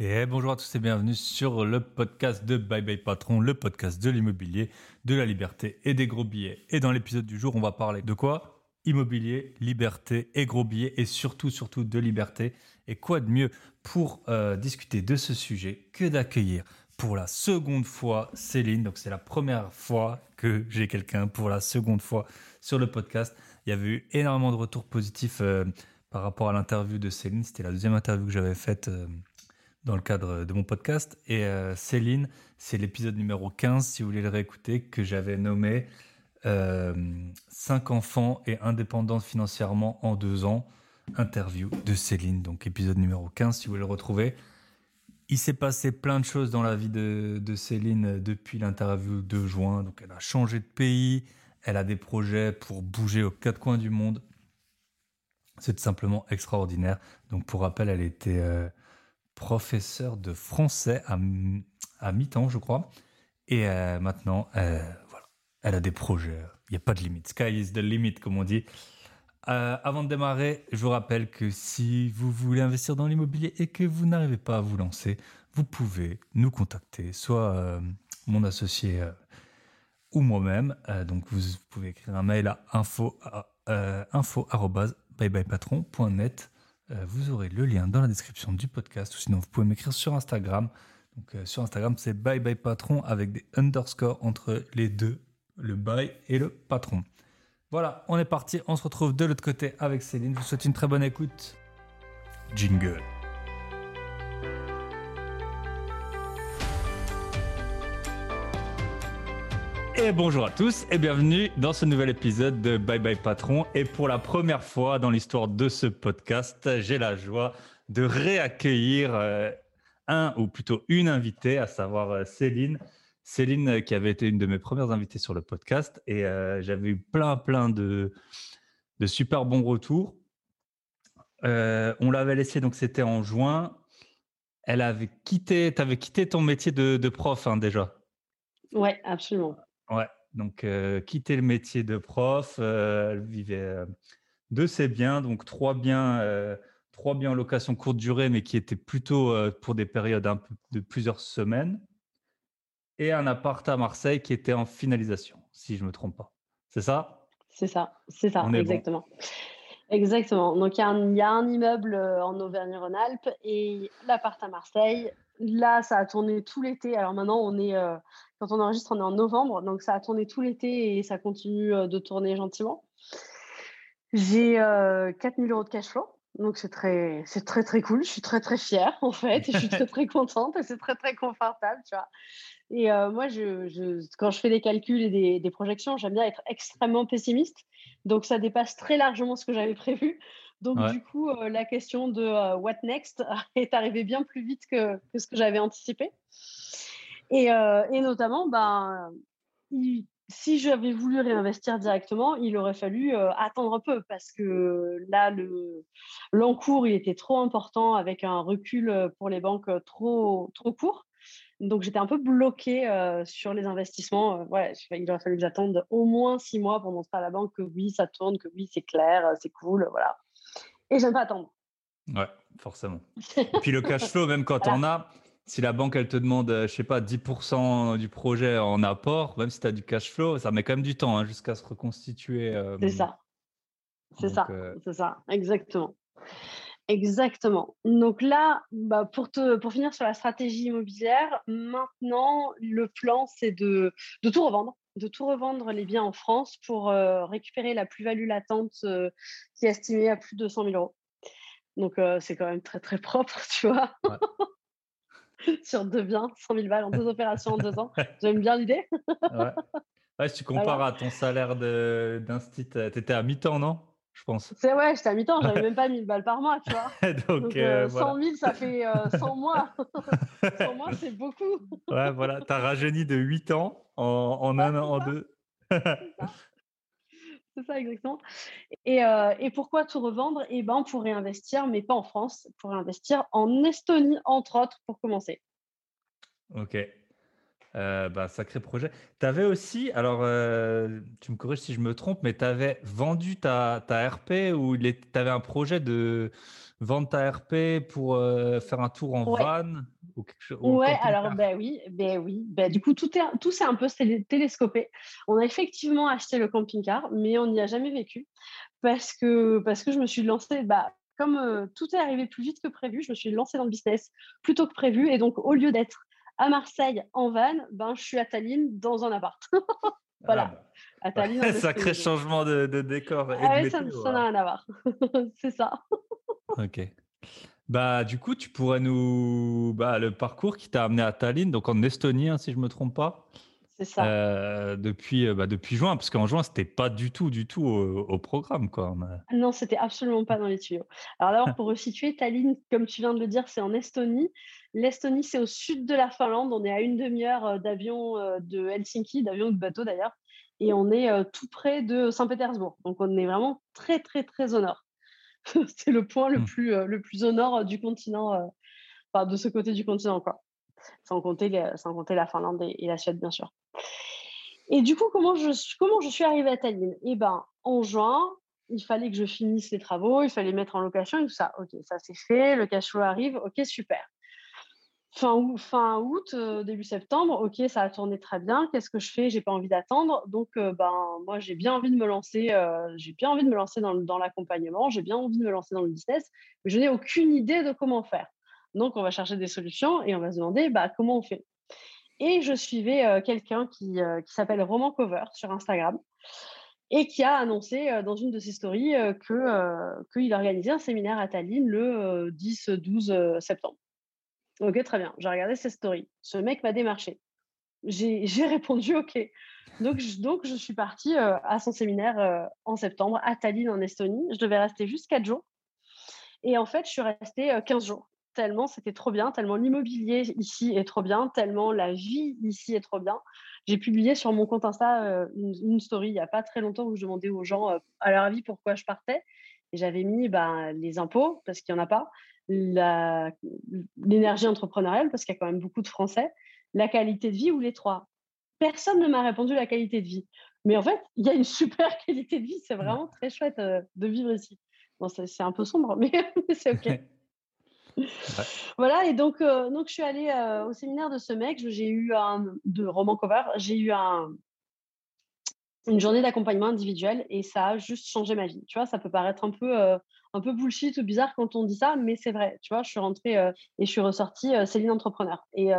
Et bonjour à tous et bienvenue sur le podcast de Bye Bye Patron, le podcast de l'immobilier, de la liberté et des gros billets. Et dans l'épisode du jour, on va parler de quoi? Immobilier, liberté et gros billets et surtout, surtout de liberté. Et quoi de mieux pour euh, discuter de ce sujet que d'accueillir pour la seconde fois Céline. Donc c'est la première fois que j'ai quelqu'un pour la seconde fois sur le podcast. Il y avait eu énormément de retours positifs euh, par rapport à l'interview de Céline. C'était la deuxième interview que j'avais faite. Euh, dans le cadre de mon podcast. Et euh, Céline, c'est l'épisode numéro 15, si vous voulez le réécouter, que j'avais nommé euh, 5 enfants et indépendante financièrement en deux ans. Interview de Céline, donc épisode numéro 15, si vous voulez le retrouver. Il s'est passé plein de choses dans la vie de, Céline depuis l'interview de juin. Donc elle a changé de pays, elle a des projets pour bouger aux quatre coins du monde. C'est simplement extraordinaire. Donc pour rappel, elle était... Euh, professeur de français à, à mi-temps, je crois. Et euh, maintenant, euh, voilà, elle a des projets. Il n'y a pas de limite. Sky is the limit, comme on dit. Euh, avant de démarrer, je vous rappelle que si vous voulez investir dans l'immobilier et que vous n'arrivez pas à vous lancer, vous pouvez nous contacter, soit mon associé ou moi-même. donc vous pouvez écrire un mail à info, info byebyepatron.net euh, vous aurez le lien dans la description du podcast ou sinon vous pouvez m'écrire sur Instagram. Donc euh, sur Instagram, c'est bye bye patron avec des underscores entre les deux, le bye et le patron. Voilà, on est parti, on se retrouve de l'autre côté avec Céline. Je vous souhaite une très bonne écoute. Jingle. Et bonjour à tous et bienvenue dans ce nouvel épisode de Bye Bye Patron. Et pour la première fois dans l'histoire de ce podcast, j'ai la joie de réaccueillir euh, un ou plutôt une invitée, à savoir euh, Céline. Céline euh, qui avait été une de mes premières invitées sur le podcast et j'avais eu plein plein de, de super bons retours. on l'avait laissé donc c'était en juin. Elle avait quitté, tu avais quitté ton métier de, de prof hein, déjà? Ouais, absolument. Ouais, donc euh, quitter le métier de prof, euh, elle vivait euh, de ses biens, donc trois biens, trois biens en location courte durée, mais qui étaient plutôt pour des périodes un peu de plusieurs semaines, et un appart à Marseille qui était en finalisation, si je me trompe pas. C'est ça? C'est ça, c'est ça, exactement. Exactement. Donc il y, y, a un immeuble en Auvergne-Rhône-Alpes et l'appart à Marseille. Là, ça a tourné tout l'été. Alors maintenant, on est quand on enregistre, on est en novembre, donc ça a tourné tout l'été et ça continue euh, de tourner gentiment. J'ai euh, 4000 euros de cash flow, donc c'est très, c'est très très cool. Je suis très très fière en fait, et je suis très très contente et c'est très très confortable, tu vois. Et euh, moi, quand je fais des calculs et des, projections, j'aime bien être extrêmement pessimiste. Donc ça dépasse très largement ce que j'avais prévu. Donc du coup, euh, la question de what next est arrivée bien plus vite que, que ce que j'avais anticipé. Et, euh, et notamment, ben, si j'avais voulu réinvestir directement, il aurait fallu euh, attendre un peu parce que là, le, l'encours, il était trop important avec un recul euh, pour les banques trop, trop court. Donc, j'étais un peu bloquée sur les investissements. ouais, il aurait fallu que j'attende au moins six mois pour montrer à la banque que oui, ça tourne, que oui, c'est clair, c'est cool, voilà. Et j'aime pas attendre. Ouais, forcément. Et puis le cash flow, même quand on a, si la banque, elle te demande, euh, je sais pas, 10% du projet en apport, même si tu as du cash flow, ça met quand même du temps hein, jusqu'à se reconstituer. Euh, c'est ça. C'est ça. Euh, c'est ça. Exactement. Exactement. Donc là, bah, pour, te, pour finir sur la stratégie immobilière, maintenant, le plan, c'est de, de tout revendre de tout revendre les biens en France pour récupérer la plus-value latente qui est estimée à plus de 100 000 euros. Donc, c'est quand même très, très propre, tu vois. sur deux biens, 100 000 balles en deux opérations en deux ans. J'aime bien l'idée. ouais. si tu compares à ton salaire d'instit, tu étais à mi-temps, non? Je pense. C'est ouais, j'étais à mi-temps, j'avais même pas 1000 balles par mois, tu vois. Donc, 100 000, euh, ça fait 100 mois. 100 mois, c'est beaucoup. ouais, voilà, tu as rajeuni de 8 ans en, en un an, en deux. c'est ça exactement. Et, euh, et, pourquoi tout revendre? Eh ben pour réinvestir, mais pas en France, pour réinvestir en Estonie, entre autres, pour commencer. Ok. Euh, bah, sacré projet. Tu avais aussi, alors euh, tu me corriges si je me trompe, mais tu avais vendu ta, ta RP ou tu avais un projet de, vendre ta RP pour faire un tour en van ou quelque chose Ouais, alors ben oui, ben oui. Ben, du coup, tout, est, tout s'est un peu télescopé. On a effectivement acheté le camping-car, mais on n'y a jamais vécu parce que, parce que je me suis lancée, bah, comme tout est arrivé plus vite que prévu, je me suis lancée dans le business plus tôt que prévu. Et donc, au lieu d'être à Marseille en van, ben, je suis à Tallinn dans un appart. voilà. Ah, à Tallinn, Sacré changement de, de décor. Ah oui, ça n'a rien à voir. C'est ça. ok. Bah, du coup, tu pourrais nous. Bah, le parcours qui t'a amené à Tallinn, donc en Estonie, hein, si je ne me trompe pas. C'est ça. Euh, depuis, euh, bah, depuis juin, parce qu'en juin, c'était pas du tout, du tout au, programme. Quoi. Non, c'était absolument pas dans les tuyaux. Alors d'abord, pour resituer, Tallinn, comme tu viens de le dire, c'est en Estonie. L'Estonie, c'est au sud de la Finlande. On est à une demi-heure euh, d'avion de Helsinki, d'avion ou de bateau d'ailleurs. Et on est tout près de Saint-Pétersbourg. Donc on est vraiment très, très, très au nord. c'est le point le, mmh. plus, le plus au nord du continent, enfin de ce côté du continent. Quoi sans compter, la Finlande et, la Suède, bien sûr. Et du coup, comment je, suis arrivée à Tallinn? Eh bien, en juin, il fallait que je finisse les travaux, il fallait mettre en location et tout ça. Ok, ça c'est fait, le cash flow arrive, ok, super. Fin, août, euh, début septembre, ok, ça a tourné très bien. Qu'est-ce que je fais? J'ai pas envie d'attendre, donc euh, ben moi j'ai bien envie de me lancer. Euh, j'ai bien envie de me lancer dans l'accompagnement. J'ai bien envie de me lancer dans le business, mais je n'ai aucune idée de comment faire. Donc, on va chercher des solutions et on va se demander bah, comment on fait. Et je suivais euh, quelqu'un qui, euh, qui s'appelle Roman Cover sur Instagram et qui a annoncé euh, dans une de ses stories que qu'il organisait un séminaire à Tallinn le 10-12 septembre. Ok, très bien. J'ai regardé ses stories. Ce mec m'a démarché. J'ai répondu OK. Donc je, donc, je suis partie à son séminaire en septembre à Tallinn, en Estonie. Je devais rester juste 4 jours. Et en fait, je suis restée 15 jours tellement c'était trop bien, tellement l'immobilier ici est trop bien, tellement la vie ici est trop bien. J'ai publié sur mon compte Insta euh, une, story il n'y a pas très longtemps où je demandais aux gens euh, à leur avis pourquoi je partais. Et j'avais mis ben, les impôts, parce qu'il n'y en a pas, l'énergie entrepreneuriale, parce qu'il y a quand même beaucoup de Français, la qualité de vie ou les trois. Personne ne m'a répondu la qualité de vie. Mais en fait, il y a une super qualité de vie. C'est vraiment très chouette euh, de vivre ici. Bon, c'est un peu sombre, mais c'est OK. voilà, et donc, euh, donc je suis allée euh, au séminaire de ce mec. J'ai eu un, de roman cover, j'ai eu un, une journée d'accompagnement individuel et ça a juste changé ma vie. Tu vois, ça peut paraître un peu, euh, un bullshit ou bizarre quand on dit ça, mais c'est vrai. Tu vois, je suis rentrée et je suis ressortie Céline Entrepreneur. Et,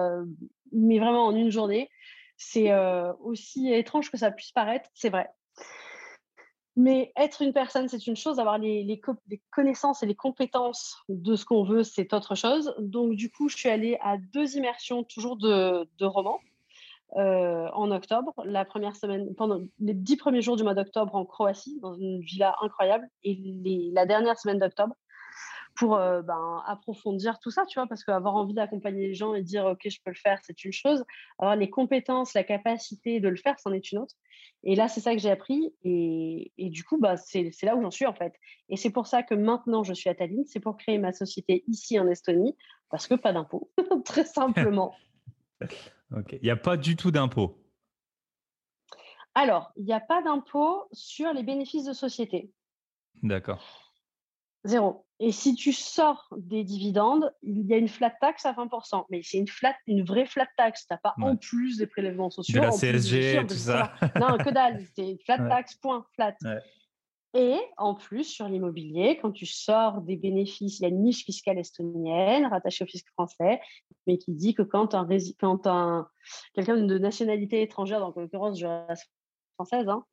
mais vraiment en une journée, c'est aussi étrange que ça puisse paraître, c'est vrai. Mais être une personne, c'est une chose, avoir les, connaissances et les compétences de ce qu'on veut, c'est autre chose. Donc, du coup, je suis allée à deux immersions, toujours de, romans, euh, en octobre. La première semaine, pendant les dix premiers jours du mois d'octobre en Croatie, dans une villa incroyable, et la dernière semaine d'octobre pour euh, ben, approfondir tout ça, tu vois, parce qu'avoir envie d'accompagner les gens et dire, OK, je peux le faire, c'est une chose. Avoir les compétences, la capacité de le faire, c'en est une autre. Et là, c'est ça que j'ai appris. Et, et, du coup, bah, c'est là où j'en suis, en fait. Et c'est pour ça que maintenant, je suis à Tallinn. C'est pour créer ma société ici en Estonie, parce que pas d'impôts, très simplement. OK. Il n'y a pas du tout d'impôts? Alors, il n'y a pas d'impôt sur les bénéfices de société. D'accord. Zéro. Et si tu sors des dividendes, il y a une flat tax à 20%. Mais c'est une, flat, une vraie flat tax. Tu n'as pas en plus des prélèvements sociaux. De la CSG, tout ça. Non, que dalle. C'est flat tax, point, flat. Et en plus, sur l'immobilier, quand tu sors des bénéfices, il y a une niche fiscale estonienne rattachée au fisc français, mais qui dit que quand un, quand un quelqu'un de nationalité étrangère, donc en l'occurrence, je reste française, hein,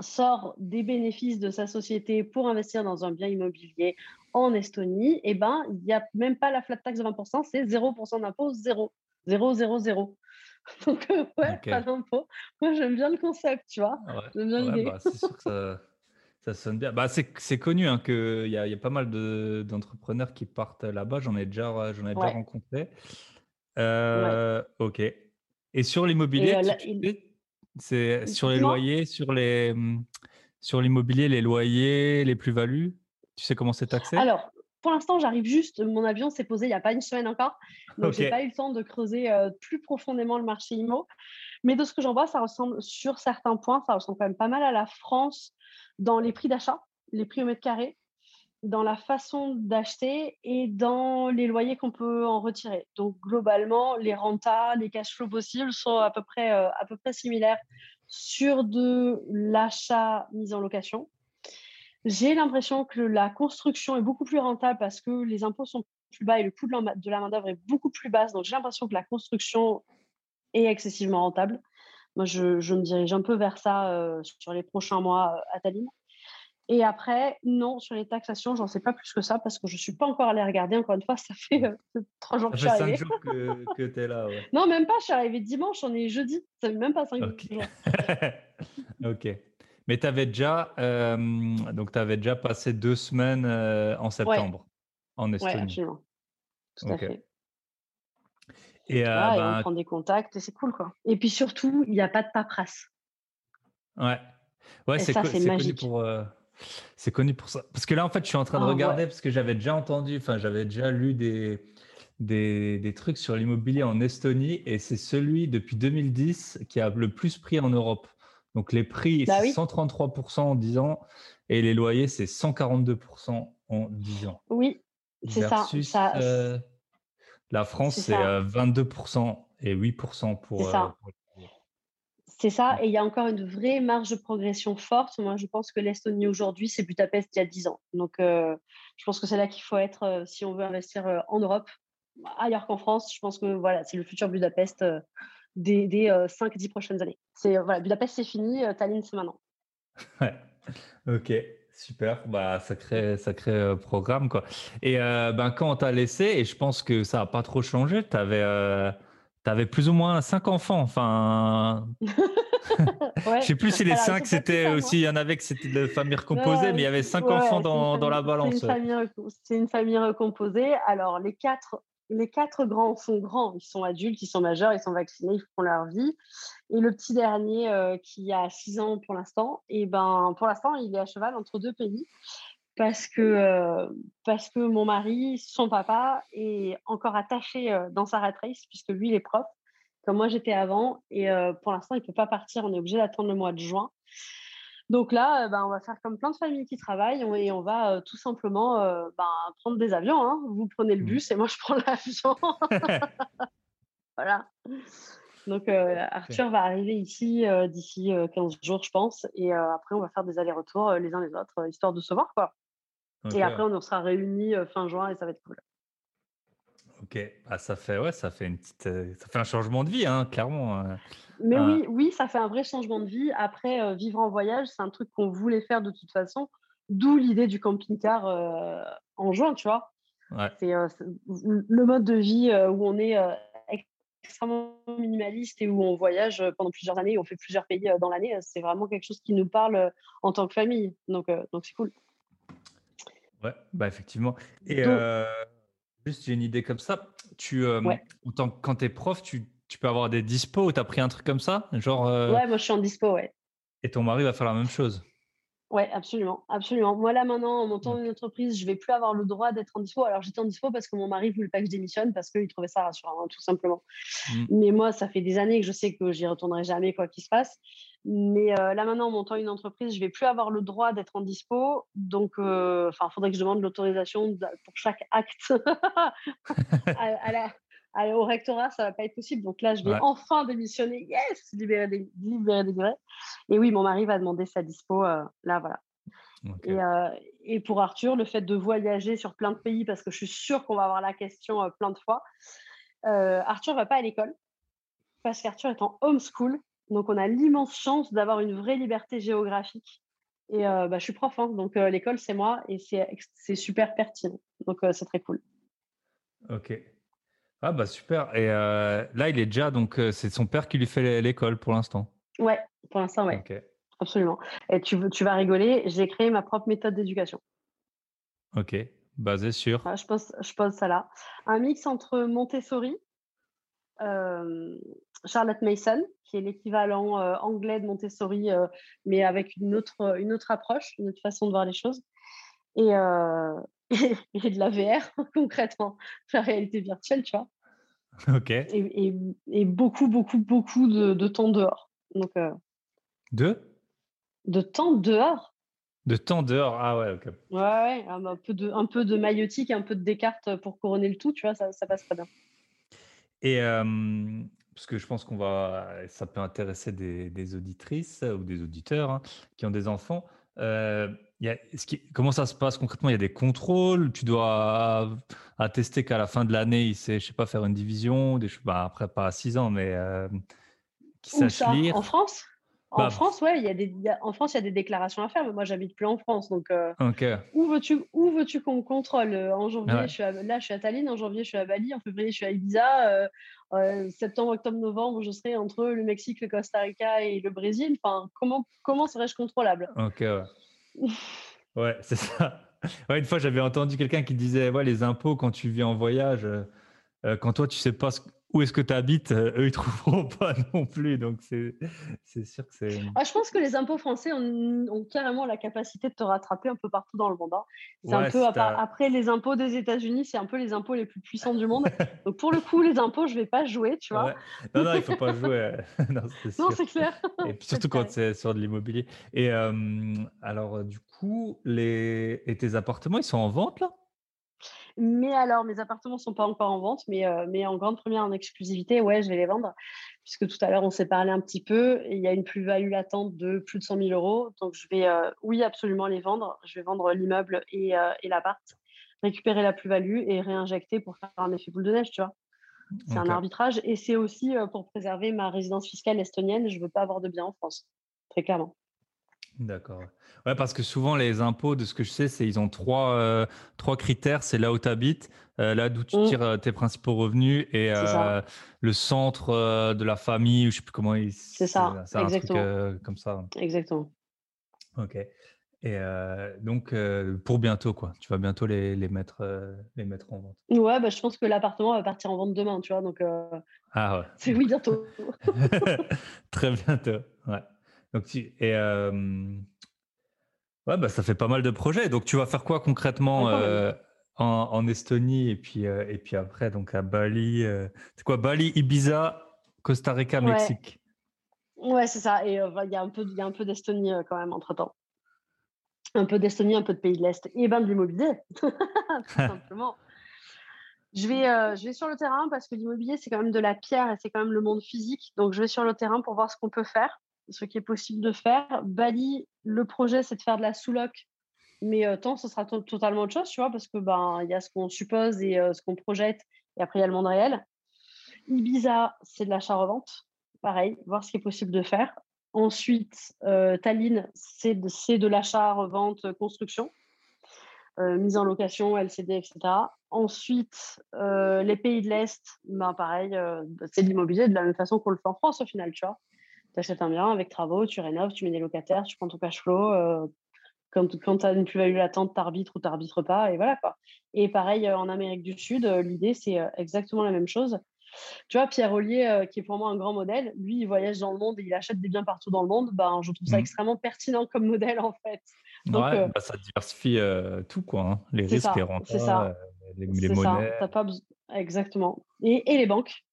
sort des bénéfices de sa société pour investir dans un bien immobilier en Estonie, eh ben, il n'y a même pas la flat tax de 20%, c'est 0% d'impôt, 0. 0, 0, 0. Donc, euh, ouais, pas d'impôt. Moi, j'aime bien le concept, tu vois. J'aime bien l'idée. Bah, c'est sûr que ça, ça, sonne bien. Bah, c'est connu hein, qu'il y, y, a pas mal d'entrepreneurs qui partent là-bas. J'en ai déjà, j'en ai déjà rencontré. Euh, ok. Et sur l'immobilier, euh, c'est sur les loyers, sur les mmh, sur l'immobilier, les loyers, les plus-values? Tu sais comment c'est taxé? Alors, pour l'instant, j'arrive juste. Mon avion s'est posé il n'y a pas une semaine encore, donc j'ai pas eu le temps de creuser plus profondément le marché immo. Mais de ce que j'en vois, ça ressemble sur certains points, ça ressemble quand même pas mal à la France dans les prix d'achat, les prix au mètre carré. Dans la façon d'acheter et dans les loyers qu'on peut en retirer. Donc globalement, les rentas, les cash flows possibles sont à peu près, euh, à peu près similaires sur de l'achat mis en location. J'ai l'impression que la construction est beaucoup plus rentable parce que les impôts sont plus bas et le coût de la main-d'œuvre est beaucoup plus basse. Donc j'ai l'impression que la construction est excessivement rentable. Moi, je, je me dirige un peu vers ça euh, sur les prochains mois euh, à Tallinn. Et après, non, sur les taxations, j'en sais pas plus que ça parce que je suis pas encore allée regarder. Encore une fois, ça fait euh, trois jours que je suis arrivée. Ça fait cinq jours que, tu es là. Ouais. non, même pas. Je suis arrivée dimanche, on est jeudi. Ça fait même pas cinq jours. ok. Mais tu avais déjà, euh, donc avais déjà passé deux semaines euh, en septembre en Estonie. Oui, absolument. Tout à fait. Et, euh, on ben prend des contacts et c'est cool quoi. Et puis surtout, il n'y a pas de paperasse. Ouais. Ouais, c'est connu pour. C'est connu pour ça. Parce que là, en fait, je suis en train de ah, regarder parce que j'avais déjà entendu, enfin, j'avais déjà lu des, des, des trucs sur l'immobilier en Estonie et c'est celui depuis 2010 qui a le plus pris en Europe. Donc les prix, bah c'est 133% en 10 ans et les loyers, c'est 142% en 10 ans. Oui, c'est ça. ça euh, la France, c'est 22% euh, et 8% pour. Euh, c'est ça, et il y a encore une vraie marge de progression forte. Moi, je pense que l'Estonie aujourd'hui, c'est Budapest il y a 10 ans. Donc, je pense que c'est là qu'il faut être si on veut investir en Europe, ailleurs qu'en France. Je pense que voilà, c'est le futur Budapest des, des 5-10 prochaines années. C'est voilà, Budapest, c'est fini, Tallinn, c'est maintenant. Ouais, ok. Super, bah, sacré, sacré programme. Quoi. Et ben, quand on t'a laissé, et je pense que ça n'a pas trop changé, tu avais, avais, plus ou moins cinq enfants. Enfin, ouais. je sais plus si les cinq, c'était aussi, il y en avait que c'était de famille recomposée, mais il y avait cinq enfants dans, dans, la balance. C'est une, une, famille recomposée. Alors, les quatre les quatre grands sont grands, ils sont adultes, ils sont majeurs, ils sont vaccinés, ils font leur vie. Et le petit dernier euh, qui a 6 ans pour l'instant, et eh ben pour l'instant, il est à cheval entre deux pays parce que, euh, parce que mon mari, son papa, est encore attaché euh, dans sa rat race puisque lui, il est prof, comme moi j'étais avant. Et pour l'instant, il ne peut pas partir, on est obligé d'attendre le mois de juin. Donc là, euh, ben, on va faire comme plein de familles qui travaillent et on va euh, tout simplement euh, ben, prendre des avions. Hein. Vous prenez le mmh. bus et moi je prends l'avion. voilà. Donc Arthur va arriver ici d'ici 15 jours, je pense. Et après, on va faire des allers-retours les uns les autres, histoire de se voir. Quoi. Et après, on sera réunis fin juin et ça va être cool. Ok, ah, ça fait ouais, ça fait une petite, ça fait un changement de vie, hein, clairement. Hein. Mais oui, oui, ça fait un vrai changement de vie. Après, euh, vivre en voyage, c'est un truc qu'on voulait faire de toute façon, d'où l'idée du camping-car euh, en juin, tu vois. C'est euh, le mode de vie où on est extrêmement minimaliste et où on voyage pendant plusieurs années, on fait plusieurs pays dans l'année. C'est vraiment quelque chose qui nous parle en tant que famille. Donc, donc c'est cool. Ouais, bah effectivement. Et juste, j'ai une idée comme ça. Tu, quand tu es prof, tu tu peux avoir des dispos ou tu as pris un truc comme ça? Genre, euh Ouais, moi je suis en dispo, ouais. Et ton mari va faire la même chose? Ouais, absolument, absolument. Moi là maintenant, en montant une entreprise, je vais plus avoir le droit d'être en dispo. Alors j'étais en dispo parce que mon mari voulait pas que je démissionne parce qu'il trouvait ça rassurant, hein, tout simplement. Mmh. Mais moi, ça fait des années que je sais que j'y retournerai jamais quoi qu'il se passe. Mais euh, là maintenant, en montant une entreprise, je vais plus avoir le droit d'être en dispo. Donc, euh, enfin, il faudrait que je demande l'autorisation pour chaque acte à, la, au rectorat, ça va pas être possible. Donc là, je vais enfin démissionner. Yes, libérer des, libérer Et oui, mon mari va demander sa dispo. Euh, là, voilà. Et, euh, et, pour Arthur, le fait de voyager sur plein de pays, parce que je suis sûre qu'on va avoir la question euh, plein de fois, Arthur va pas à l'école parce qu'Arthur est en homeschool. Donc, on a l'immense chance d'avoir une vraie liberté géographique. Et bah, je suis prof, hein, donc l'école, c'est moi et c'est super pertinent. Donc, c'est très cool. Ok. Ah bah super. Et euh, là, il est déjà donc euh, c'est son père qui lui fait l'école pour l'instant. Ouais, pour l'instant, ouais. Absolument. Et tu, tu vas rigoler, j'ai créé ma propre méthode d'éducation. Ok, basée sur. je pose, je pose ça là. Un mix entre Montessori, euh, Charlotte Mason, qui est l'équivalent anglais de Montessori, mais avec une autre, une autre approche, une autre façon de voir les choses. Et, et, de la VR, concrètement, la réalité virtuelle, tu vois. Ok. Et, et, beaucoup, beaucoup, beaucoup de, de temps dehors. Donc, euh, de? De temps dehors? De temps dehors, ah ouais, ok. Ouais, ouais un, peu de, un peu de maillotique, un peu de Descartes pour couronner le tout, tu vois, ça, ça passe très bien. Et parce que je pense qu'on va, ça peut intéresser des, auditrices ou des auditeurs hein, qui ont des enfants. Euh, y a, comment ça se passe concrètement? Il y a des contrôles? Tu dois attester qu'à la fin de l'année, il sait, je sais pas, faire une division, des, bah, après pas à 6 ans, mais euh, qui sache lire. En France? En bah, France, ouais, il y a des, en France, il y a des déclarations à faire, mais moi, j'habite plus en France. Donc, euh, où veux-tu, où veux-tu qu'on contrôle euh, En janvier, je suis là, je suis à Tallinn. En janvier, je suis à Bali. En février, je suis à Ibiza. Euh, septembre, octobre, novembre, je serai entre le Mexique, le Costa Rica et le Brésil. Enfin, comment, comment serais-je contrôlable? Ok, ouais. ouais, c'est ça. Ouais, une fois, j'avais entendu quelqu'un qui disait, ouais, les impôts quand tu vis en voyage, quand toi, tu sais pas ce où est-ce que tu habites, euh, eux, ils trouveront pas non plus. Donc, c'est sûr que c'est. Ah, je pense que les impôts français ont, carrément la capacité de te rattraper un peu partout dans le monde. Hein. C'est un peu, après les impôts des États-Unis, c'est un peu les impôts les plus puissants du monde. donc, pour le coup, les impôts, je vais pas jouer, tu vois. Non, non, il faut pas jouer. non, c'est clair. Et surtout quand c'est sur de l'immobilier. Et alors, du coup, les... Et tes appartements, ils sont en vente, là? Mais alors, mes appartements ne sont pas encore en vente, mais, euh, mais en grande première en exclusivité, ouais, je vais les vendre. Puisque tout à l'heure, on s'est parlé un petit peu. Et il y a une plus-value latente de plus de 100 000 euros. Donc, je vais, euh, oui, absolument les vendre. Je vais vendre l'immeuble et, euh, et l'appart, récupérer la plus-value et réinjecter pour faire un effet boule de neige, tu vois. C'est un arbitrage et c'est aussi pour préserver ma résidence fiscale estonienne. Je ne veux pas avoir de biens en France, très clairement. D'accord. Ouais, parce que souvent, les impôts, de ce que je sais, c'est ils ont trois, euh, trois critères. C'est là où tu habites, euh, là d'où tu mmh. tires euh, tes principaux revenus et le centre de la famille, ou je sais plus comment ils. C'est ça, exactement. Un truc, comme ça. Exactement. Ok. Et donc, pour bientôt, quoi. Tu vas bientôt les, les mettre, les mettre en vente. Ouais, bah, je pense que l'appartement va partir en vente demain, tu vois. Donc, ah ouais. C'est oui, bientôt. Très bientôt. Ouais. Donc, tu, et ouais, bah, ça fait pas mal de projets. Donc, tu vas faire quoi concrètement euh, en, Estonie et puis, euh, et puis après, donc à Bali euh, C'est quoi? Bali, Ibiza, Costa Rica, Mexique Ouais, c'est ça. Et il y a un peu, y a un peu d'Estonie quand même entre temps. Un peu d'Estonie, un peu de pays de l'Est. Et ben de l'immobilier, tout simplement. Je vais, je vais sur le terrain parce que l'immobilier, c'est quand même de la pierre et c'est quand même le monde physique. Donc, je vais sur le terrain pour voir ce qu'on peut faire ce qui est possible de faire. Bali, le projet, c'est de faire de la sous-loc, mais euh, tant, ce sera totalement autre chose, tu vois, parce que ben y a ce qu'on suppose et euh, ce qu'on projette, et après il y a le monde réel. Ibiza, c'est de l'achat-revente, pareil, voir ce qui est possible de faire. Ensuite, euh, Tallinn, c'est de, de l'achat-revente, construction, mise en location, LCD, etc. Ensuite, les pays de l'Est, ben pareil, c'est de l'immobilier de la même façon qu'on le fait en France au final, tu vois tu achètes un bien avec travaux, tu rénoves, tu mets des locataires, tu prends ton cash flow. Euh, quand, quand tu as une plus-value latente, tu arbitres ou tu arbitres pas. Et voilà quoi. Et pareil, euh, en Amérique du Sud, euh, l'idée, c'est exactement la même chose. Tu vois, Pierre Ollier, qui est pour moi un grand modèle, lui, il voyage dans le monde et il achète des biens partout dans le monde. Ben, je trouve ça mmh. extrêmement pertinent comme modèle, en fait. Donc, ouais, bah, ça diversifie tout, quoi. Hein. Les risques, les rentes, les, les monnaies. Ça. Pas Exactement. Et, et les banques.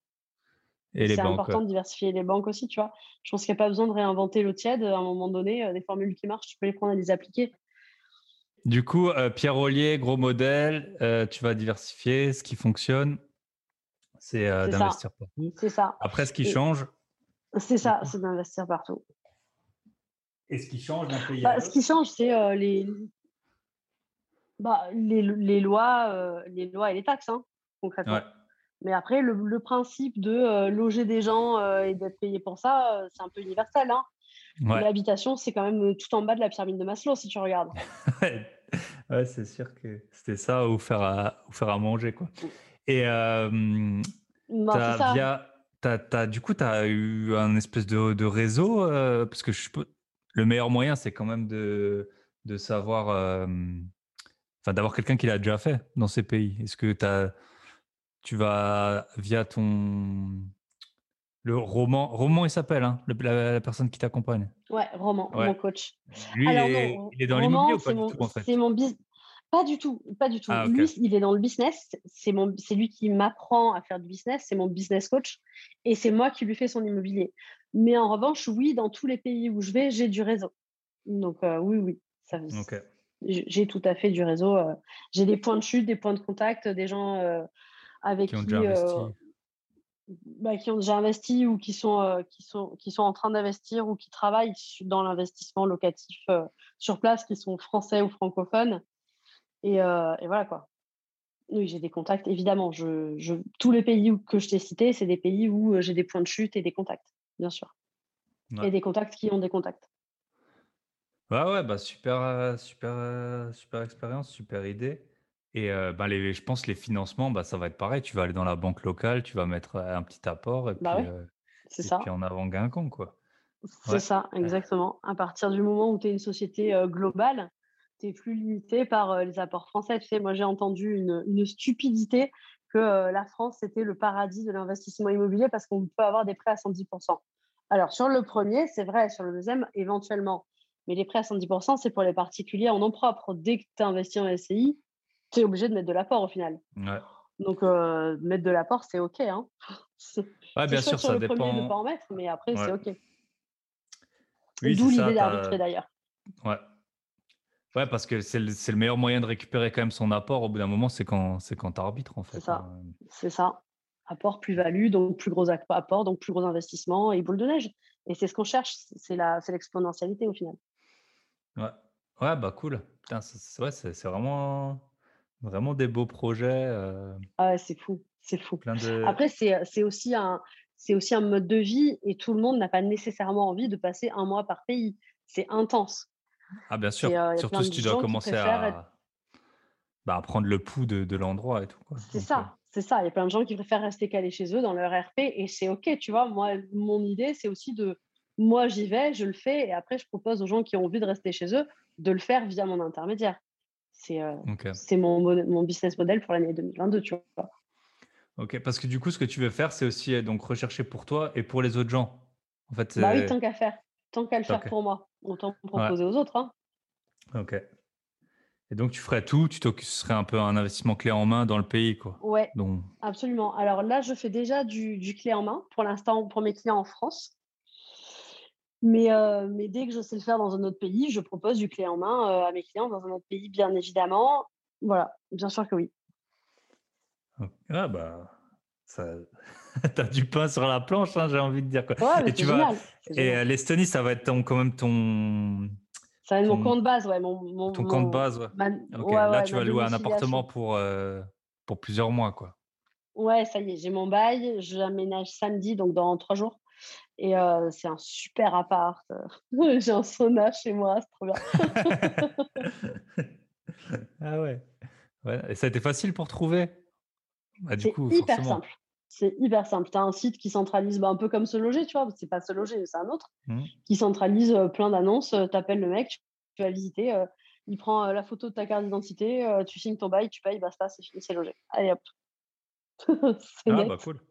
C'est important de diversifier les banques aussi, tu vois. Je pense qu'il n'y a pas besoin de réinventer l'eau tiède. À un moment donné, euh, des formules qui marchent, tu peux les prendre et les appliquer. Du coup, euh, Pierre Ollier, gros modèle, euh, tu vas diversifier. Ce qui fonctionne, c'est d'investir partout. C'est ça. Après, ce qui change. C'est ça, c'est d'investir partout. Et ce qui change d'un pays bah, Ce qui change, c'est les... Bah, les, les, lois, les lois et les taxes, hein, concrètement. Ouais. Mais après, le, principe de euh, loger des gens euh, et d'être payé pour ça, euh, c'est un peu universel. Hein. L'habitation, c'est quand même tout en bas de la pyramide de Maslow, si tu regardes. ouais, c'est sûr que c'était ça ou faire à, ou faire à manger. Quoi. Et ben, du coup, tu as eu un espèce de, de réseau, parce que je, le meilleur moyen, c'est quand même de, de savoir, enfin, d'avoir quelqu'un qui l'a déjà fait dans ces pays. Est-ce que tu as tu vas via ton le roman, roman il s'appelle, hein, la, personne qui t'accompagne. Ouais, roman, mon coach. Lui, il, est, dans l'immobilier ou pas du tout en fait? C'est mon Pas du tout, pas du tout. Ah, lui, il est dans le business. C'est mon, c'est lui qui m'apprend à faire du business. C'est mon business coach, et c'est moi qui lui fais son immobilier. Mais en revanche, oui, dans tous les pays où je vais, j'ai du réseau. Donc euh, oui, oui, J'ai tout à fait du réseau. j'ai des points de chute, des points de contact, des gens avec qui, ont déjà investi. Bah, qui ont déjà investi ou qui sont, qui sont, qui sont en train d'investir ou qui travaillent dans l'investissement locatif sur place, qui sont français ou francophones. Et, et voilà quoi. Oui, j'ai des contacts, évidemment. Je, je, tous les pays que je t'ai cités, c'est des pays où j'ai des points de chute et des contacts, bien sûr. Et des contacts qui ont des contacts. Ouais, ouais, bah super, super, super expérience, super idée. Et bah, les, je pense que les financements, bah, ça va être pareil. Tu vas aller dans la banque locale, tu vas mettre un petit apport et bah puis, ça. puis en avant Guingamp, quoi. C'est ça, exactement. À partir du moment où tu es une société globale, tu es plus limité par les apports français. Tu sais, moi, j'ai entendu une, une stupidité que la France, c'était le paradis de l'investissement immobilier parce qu'on peut avoir des prêts à 110%. Alors, sur le premier, c'est vrai, sur le deuxième, éventuellement. Mais les prêts à 110%, c'est pour les particuliers en nom propre. Dès que tu investis en SCI, tu es obligé de mettre de l'apport au final. Donc, euh, mettre de l'apport, c'est OK. Hein. Ouais, bien sûr, sur ça le dépend. Premier, ne pas en mettre, mais après, c'est OK. D'où l'idée d'arbitrer d'ailleurs. Ouais. Ouais, parce que c'est le, le, meilleur moyen de récupérer quand même son apport au bout d'un moment, c'est quand, quand tu arbitres en fait. C'est ça. Hein. C'est ça. Apport, plus-value, donc plus gros apport, donc plus gros investissement et boule de neige. Et c'est ce qu'on cherche, c'est l'exponentialité au final. Ouais. Ouais, bah cool. c'est ouais, c'est vraiment, vraiment des beaux projets. Euh, ah ouais, c'est fou, c'est fou. Après, c'est aussi un, c'est aussi un mode de vie et tout le monde n'a pas nécessairement envie de passer un mois par pays. C'est intense. Ah bien sûr, euh, surtout si tu dois commencer à, bah, prendre le pouls de, de l'endroit et tout. C'est ça, euh c'est ça. Il y a plein de gens qui préfèrent rester calés chez eux dans leur RP et c'est OK, tu vois. Moi, mon idée, c'est aussi de moi, j'y vais, je le fais, et après, je propose aux gens qui ont envie de rester chez eux de le faire via mon intermédiaire. C'est euh, mon, mon, business model pour l'année 2022, tu vois. Ok, parce que du coup, ce que tu veux faire, c'est aussi euh, donc rechercher pour toi et pour les autres gens. En fait, bah oui, tant qu'à faire. Tant qu'à le faire pour moi, autant proposer aux autres. Hein. Ok. Et donc, tu ferais tout, tu serais un peu un investissement clé en main dans le pays, quoi. Ouais, donc... absolument. Alors là, je fais déjà du, du clé en main pour l'instant pour mes clients en France. Mais, euh, mais dès que je sais le faire dans un autre pays, je propose du clé en main euh, à mes clients dans un autre pays, bien évidemment. Voilà, bien sûr que oui. Ah bah, ça... as du pain sur la planche, hein, j'ai envie de dire. Quoi. et tu vas... Et euh, l'Estonie, ça va être ton, quand même ton. Ça va être mon compte base, ouais. Mon, ton compte base, ouais. Là, tu vas louer un appartement pour, pour plusieurs mois, quoi. Ouais, ça y est, j'ai mon bail. J'aménage samedi, donc dans trois jours. Et c'est un super appart. J'ai un sauna chez moi, c'est trop bien. ah ouais. ouais. Et ça a été facile pour trouver? Bah, C'est hyper simple. C'est hyper simple. Tu as un site qui centralise, bah, un peu comme se loger, tu vois, c'est pas se loger, c'est un autre, mmh. qui centralise plein d'annonces. Tu appelles le mec, tu vas visiter, il prend la photo de ta carte d'identité, tu signes ton bail, tu payes, basta, c'est fini, c'est logé. Allez hop. ah bah cool.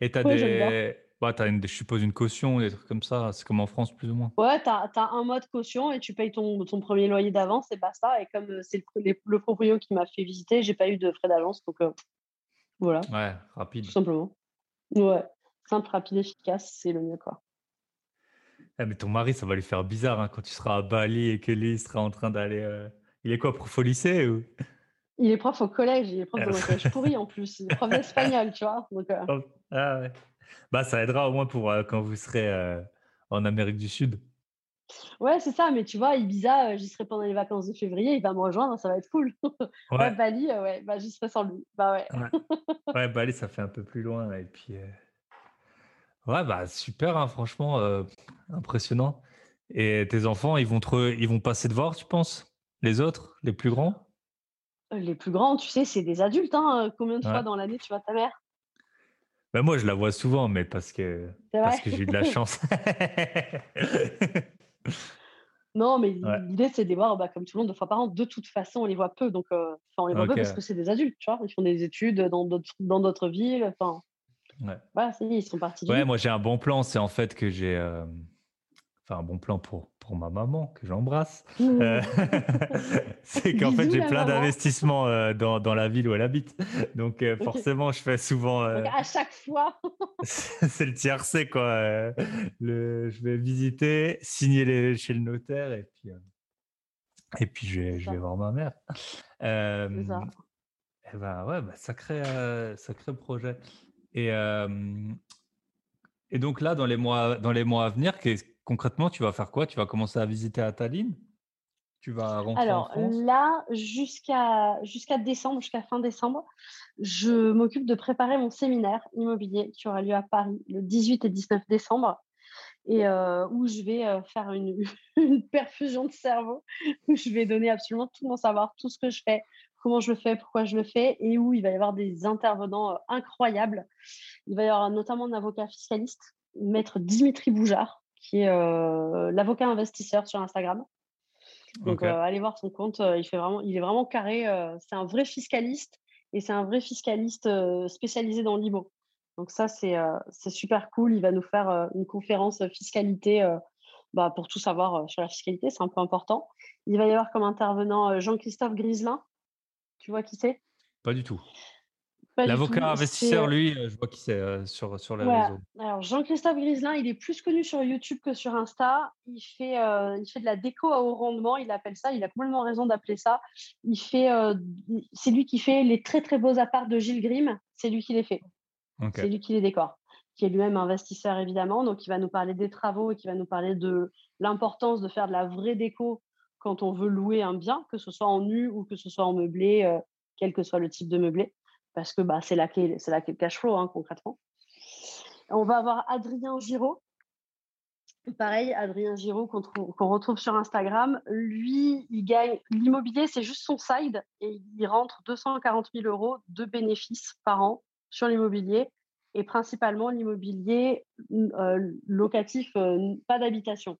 Et tu as des bah, tu as, une, je suppose, une caution, des trucs comme ça. C'est comme en France, plus ou moins. Ouais, tu as, un mois de caution et tu payes ton, ton premier loyer d'avance et basta. Et comme euh, c'est le, le, proprio qui m'a fait visiter, j'ai pas eu de frais d'avance. Donc euh, voilà. Ouais, rapide. Tout simplement. Ouais, simple, rapide, efficace, c'est le mieux, quoi. Ah, mais ton mari, ça va lui faire bizarre hein, quand tu seras à Bali et que lui sera en train d'aller. Euh, il est quoi, prof au lycée ou... Il est prof au collège, il est prof de collège pourri en plus. Il est prof d'espagnol, tu vois. Donc, Ah ouais. Bah, ça aidera au moins pour quand vous serez en Amérique du Sud. Ouais, c'est ça, mais tu vois, Ibiza, j'y serai pendant les vacances de février, il va me rejoindre, ça va être cool. Ouais, Bali, ouais, bah, j'y serai sans lui. Bah ouais. ouais. Bali, ça fait un peu plus loin. Et puis, ouais, bah super, hein, franchement, impressionnant. Et tes enfants, ils vont, te... ils vont passer de voir, tu penses? Les autres, les plus grands? Les plus grands, tu sais, c'est des adultes. Hein. Combien de fois dans l'année tu vois ta mère? Ben moi, je la vois souvent, mais parce que, parce que j'ai eu de la chance. non, mais l'idée, c'est de les voir, bah, comme tout le monde, deux fois par an. De toute façon, on les voit peu. Donc, euh, on les voit peu parce que c'est des adultes, tu vois? Ils font des études dans d'autres, dans d'autres villes. Enfin, ouais. voilà, ils sont partis. Ouais, moi, j'ai un bon plan. C'est en fait que j'ai. Euh, enfin, un bon plan pour pour ma maman que j'embrasse, mmh. euh, c'est qu'en fait j'ai plein d'investissements euh, dans, dans, la ville où elle habite. Donc euh, forcément je fais souvent... à chaque fois C'est le tiercé quoi. Le, je vais visiter, signer les, chez le notaire et puis, Et puis, je vais, je vais voir ma mère. Ça. Et ben, ouais, bah, sacré, sacré projet. Et, et donc là, dans les mois, dans les mois à venir, concrètement, tu vas faire quoi? Tu vas commencer à visiter à Tallinn tu vas rentrer Alors là, jusqu'à jusqu'à décembre, jusqu'à fin décembre, je m'occupe de préparer mon séminaire immobilier qui aura lieu à Paris le 18 et 19 décembre et où je vais faire une, une, perfusion de cerveau, où je vais donner absolument tout mon savoir, tout ce que je fais, comment je le fais, pourquoi je le fais, et où il va y avoir des intervenants incroyables. Il va y avoir notamment un avocat fiscaliste, maître Dimitri Boujard, qui est l'avocat investisseur sur Instagram. Donc, allez voir son compte. il, fait vraiment, il est vraiment carré. c'est un vrai fiscaliste et c'est un vrai fiscaliste spécialisé dans l'IMO. Donc, ça, c'est super cool. Il va nous faire une conférence fiscalité bah, pour tout savoir sur la fiscalité. C'est un peu important. Il va y avoir comme intervenant Jean-Christophe Griselin. Tu vois qui c'est? Pas du tout. L'avocat investisseur, lui, je vois qui c'est sur, sur les réseaux. Alors, Jean-Christophe Griselin, il est plus connu sur YouTube que sur Insta. Il fait, il fait de la déco à haut rendement, il appelle ça. Il a complètement raison d'appeler ça. Il fait, c'est lui qui fait les très très beaux apparts de Gilles Grimm. C'est lui qui les fait. C'est lui qui les décore, qui est lui-même investisseur évidemment. Donc, il va nous parler des travaux et qui va nous parler de l'importance de faire de la vraie déco quand on veut louer un bien, que ce soit en nu ou que ce soit en meublé, quel que soit le type de meublé parce que bah, c'est là qu'est le cash flow hein, concrètement. On va avoir Adrien Giraud. Pareil, Adrien Giraud qu'on retrouve sur Instagram. Lui, il gagne l'immobilier, c'est juste son side et il rentre 240 000 euros de bénéfices par an sur l'immobilier et principalement l'immobilier euh, locatif, euh, pas d'habitation.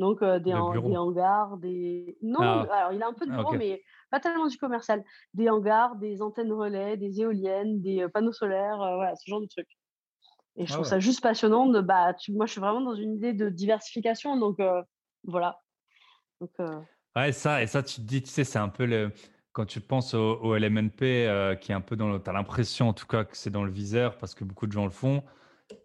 Donc euh, des, hangars, des. Non, ah. alors il a un peu de bureau, mais pas tellement du commercial. Des hangars, des antennes relais, des éoliennes, des panneaux solaires, voilà, ce genre de trucs. Et je ah trouve ça juste passionnant. De, bah, moi, je suis vraiment dans une idée de diversification. Donc, voilà. Donc, Ouais, ça, et ça, tu te dis, tu sais, c'est un peu le. Quand tu penses au, LMNP, qui est un peu dans le. Tu as l'impression, en tout cas, que c'est dans le viseur parce que beaucoup de gens le font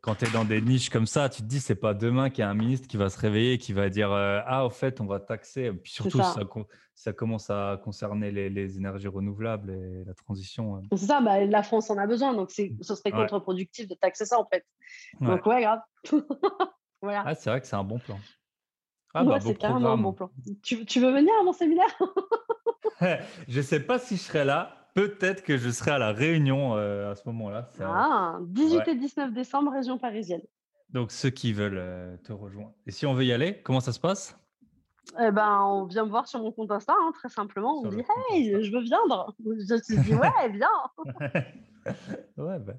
quand tu es dans des niches comme ça, tu te dis, c'est pas demain qu'il y a un ministre qui va se réveiller et qui va dire euh, Ah, au fait, on va taxer. Puis surtout, ça. Ça, commence à concerner les, énergies renouvelables et la transition. Euh. C'est ça, bah, la France en a besoin, donc ce serait contre-productif de taxer ça en fait. Donc, ouais, grave. voilà. Ah, c'est vrai que c'est un bon plan. Ah, bah, c'est carrément un bon plan. Tu, tu veux venir à mon séminaire? Je sais pas si je serai là peut-être que je serai à la Réunion euh, à ce moment-là. Ah, 18 et 19 décembre, région parisienne. Donc, ceux qui veulent euh, te rejoindre. Et si on veut y aller, comment ça se passe? Eh ben, on vient me voir sur mon compte Insta, hein, très simplement. on dit Hey, je veux viendre. Je te dis Ouais, viens. ouais, bah.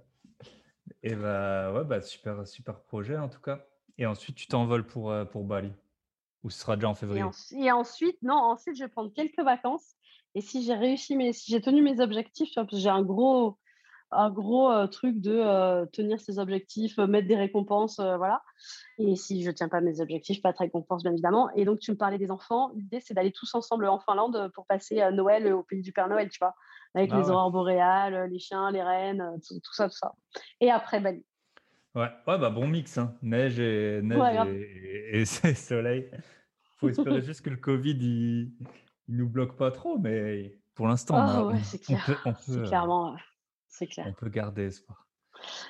Et bah, ouais, bah, super, super projet en tout cas. Et ensuite, tu t'envoles pour, euh, pour Bali? Ou ce sera déjà en février? et, ensuite, non, ensuite, je vais prendre quelques vacances et si j'ai réussi, mais si j'ai tenu mes objectifs, j'ai un gros, un gros euh, truc de euh, tenir ses objectifs, euh, mettre des récompenses, voilà. Et si je ne tiens pas mes objectifs, pas de récompense, bien évidemment. Et donc, tu me parlais des enfants. L'idée, c'est d'aller tous ensemble en Finlande pour passer Noël au pays du Père Noël, tu vois, avec ah les aurores boréales, les chiens, les rennes, tout, ça, tout ça. Et après, Bali. Ouais, ouais bah bon mix, hein. neige et neige et, et, soleil. Faut espérer juste que le Covid il, il nous bloque pas trop, mais pour l'instant, on, c'est clairement, c'est clair. On peut garder espoir.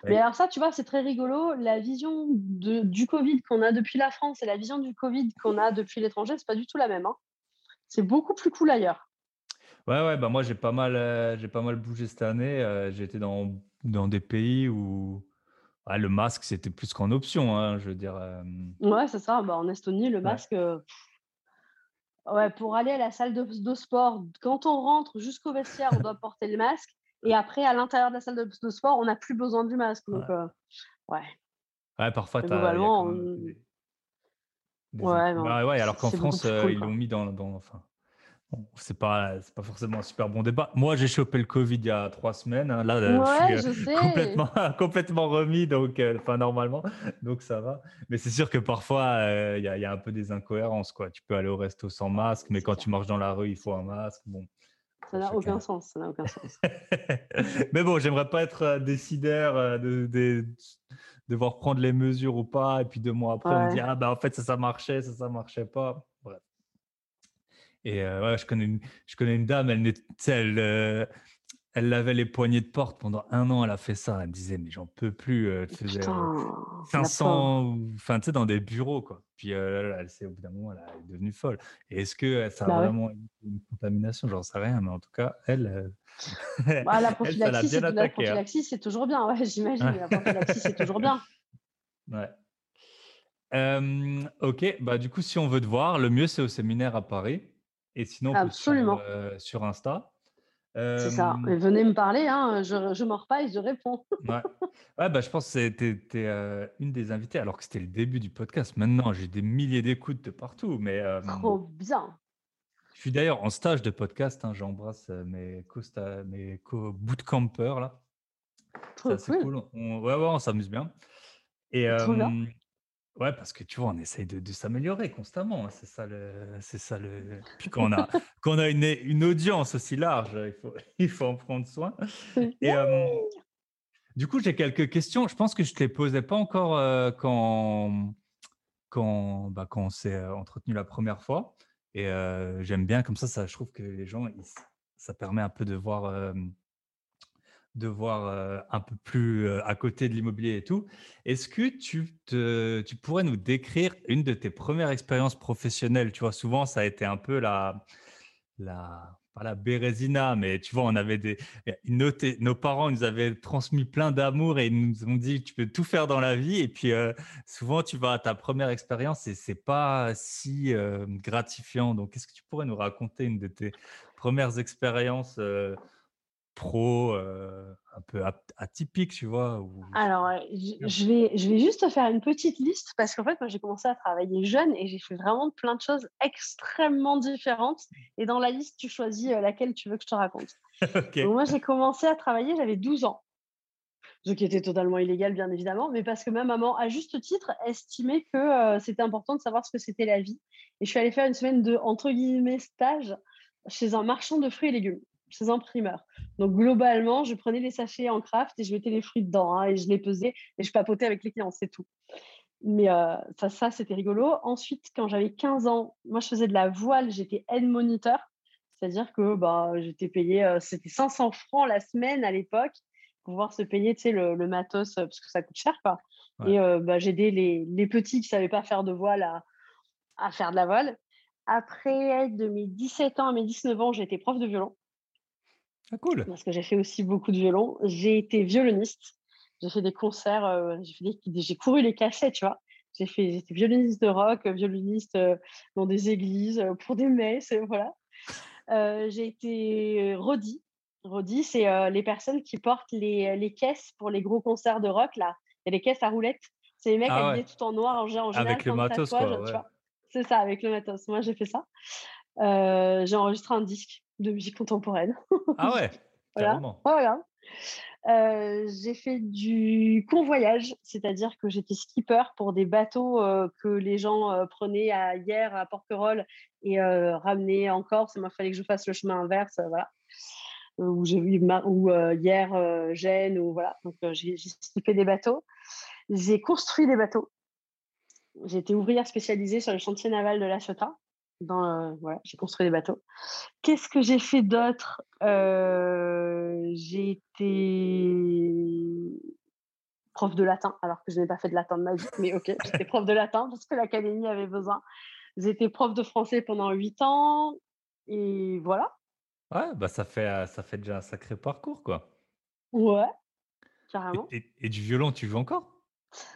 Mais alors ça, tu vois, c'est très rigolo. La vision de, du Covid qu'on a depuis la France et la vision du Covid qu'on a depuis l'étranger, c'est pas du tout la même. Hein. C'est beaucoup plus cool ailleurs. Ouais, ouais, bah moi j'ai pas mal, euh, j'ai pas mal bougé cette année. Euh, j'ai été dans, dans des pays où le masque c'était plus qu'en option, hein, je veux dire. Euh, ouais, c'est ça. Bah, en Estonie, le masque, Ouais, pour aller à la salle de, sport, quand on rentre jusqu'au vestiaire, on doit porter le masque. Et après, à l'intérieur de la salle de, sport, on n'a plus besoin du masque. Donc, ouais. Euh, ouais. ouais. parfois, tu as. Ouais, bah ouais, alors qu'en France, euh, ils l'ont mis dans, dans, enfin, c'est pas, pas forcément un super bon débat. Moi, j'ai chopé le Covid il y a trois semaines. Hein. Là, je suis euh, complètement, complètement remis, donc, euh, enfin, normalement, donc ça va. Mais c'est sûr que parfois, euh, il y, a un peu des incohérences. Quoi. Tu peux aller au resto sans masque, mais quand tu marches dans la rue, il faut un masque. Bon, ça n'a aucun sens. Ça n'a aucun sens. mais bon, j'aimerais pas être décideur de, de, devoir prendre les mesures ou pas, et puis deux mois après, on me dit ah bah en fait ça ça marchait, ça ça marchait pas. Et ouais, je connais, une, je connais une dame, elle, elle, elle lavait les poignées de porte pendant un an. Elle a fait ça. Elle me disait, mais j'en peux plus. Elle faisait 500, enfin, tu sais, dans des bureaux, quoi. Puis elle, s'est, au bout d'un moment, elle est devenue folle. Et est-ce que ça a bah vraiment une contamination? J'en sais rien, mais en tout cas, elle. Bah, la prophylaxie, hein. c'est, toujours bien, ouais, j'imagine. La prophylaxie, c'est toujours bien. Ouais. ok, bah du coup, si on veut te voir, le mieux c'est au séminaire à Paris. Et sinon, Absolument. sur Insta. C'est ça. Venez me parler, hein, je, je pas et je réponds. ouais. ouais bah, je pense que tu es, une des invitées, alors que c'était le début du podcast. Maintenant, j'ai des milliers d'écoutes de partout. Mais, Trop bien. Je suis d'ailleurs en stage de podcast. Hein, J'embrasse mes co-bootcampers. là. Trop cool. On, ouais, ouais, on s'amuse bien. Et, Ouais, parce que tu vois, on essaye de, s'améliorer constamment. Hein, c'est ça le, c'est ça le. Puis quand on a, quand a une, une, audience aussi large, il faut, il faut en prendre soin. Et du coup, j'ai quelques questions. Je pense que je ne te les posais pas encore quand, quand, bah, quand on s'est entretenu la première fois. Et j'aime bien comme ça, ça. Je trouve que les gens, ça permet un peu de voir de voir un peu plus à côté de l'immobilier et tout. Est-ce que tu, te, tu pourrais nous décrire une de tes premières expériences professionnelles? Tu vois, souvent, ça a été un peu la, la pas la bérésina, mais tu vois, on avait des, nos, nos parents nous avaient transmis plein d'amour et ils nous ont dit tu peux tout faire dans la vie. Et puis souvent, tu vas à ta première expérience et c'est pas si gratifiant. Donc, est-ce que tu pourrais nous raconter une de tes premières expériences pro, euh, un peu atypique, tu vois Alors, je, vais, je vais juste faire une petite liste parce qu'en fait, moi, j'ai commencé à travailler jeune et j'ai fait vraiment plein de choses extrêmement différentes. Et dans la liste, tu choisis euh, laquelle tu veux que je te raconte. Donc, moi, j'ai commencé à travailler, j'avais 12 ans. Ce qui était totalement illégal, bien évidemment, mais parce que ma maman, à juste titre, estimait que euh, c'était important de savoir ce que c'était la vie. Et je suis allée faire une semaine de, entre guillemets, stage chez un marchand de fruits et légumes chez un primeur. Donc globalement, je prenais les sachets en craft et je mettais les fruits dedans hein, et je les pesais et je papotais avec les clients, c'est tout. Mais euh, ça, ça c'était rigolo. Ensuite, quand j'avais 15 ans, moi je faisais de la voile, j'étais head moniteur, c'est-à-dire que bah, j'étais payé, euh, c'était 500 francs la semaine à l'époque pour pouvoir se payer le, le, matos euh, parce que ça coûte cher. Quoi. Et bah, j'aidais les, les, petits qui ne savaient pas faire de voile à, à faire de la voile. Après, de mes 17 ans à mes 19 ans, j'étais prof de violon. Ah, cool. Parce que j'ai fait aussi beaucoup de violon. J'ai été violoniste. J'ai fait des concerts. Euh, j'ai couru les cachets, tu vois. J'ai fait, j'étais violoniste de rock, violoniste euh, dans des églises, euh, pour des messes, voilà. j'ai été Rodi. Rodi, c'est les personnes qui portent les, les, caisses pour les gros concerts de rock, là. Il y a les caisses à roulettes. C'est les mecs ah habillés tout en noir, en, général. Avec le matos, quoi. C'est ça, avec le matos. Moi, j'ai fait ça. j'ai enregistré un disque de musique contemporaine. Ah ouais, carrément. Voilà. Euh, j'ai fait du convoyage, c'est-à-dire que j'étais skipper pour des bateaux euh, que les gens euh, prenaient à, hier à Porquerolles et ramenaient en Corse. Moi, il fallait que je fasse le chemin inverse, voilà. Où j'ai vu ou hier Gênes ou voilà. Donc j'ai skippé des bateaux. J'ai construit des bateaux. J'ai été ouvrière spécialisée sur le chantier naval de La Ciotat. Dans, voilà, j'ai construit des bateaux. Qu'est-ce que j'ai fait d'autre? Euh, J'ai été prof de latin, alors que je n'ai pas fait de latin de ma vie, mais ok, j'étais prof de latin parce que l'académie avait besoin. J'étais prof de français pendant huit ans, et voilà. Ouais, bah ça fait, ça fait déjà un sacré parcours, quoi. Ouais, carrément. et du violon, tu joues encore?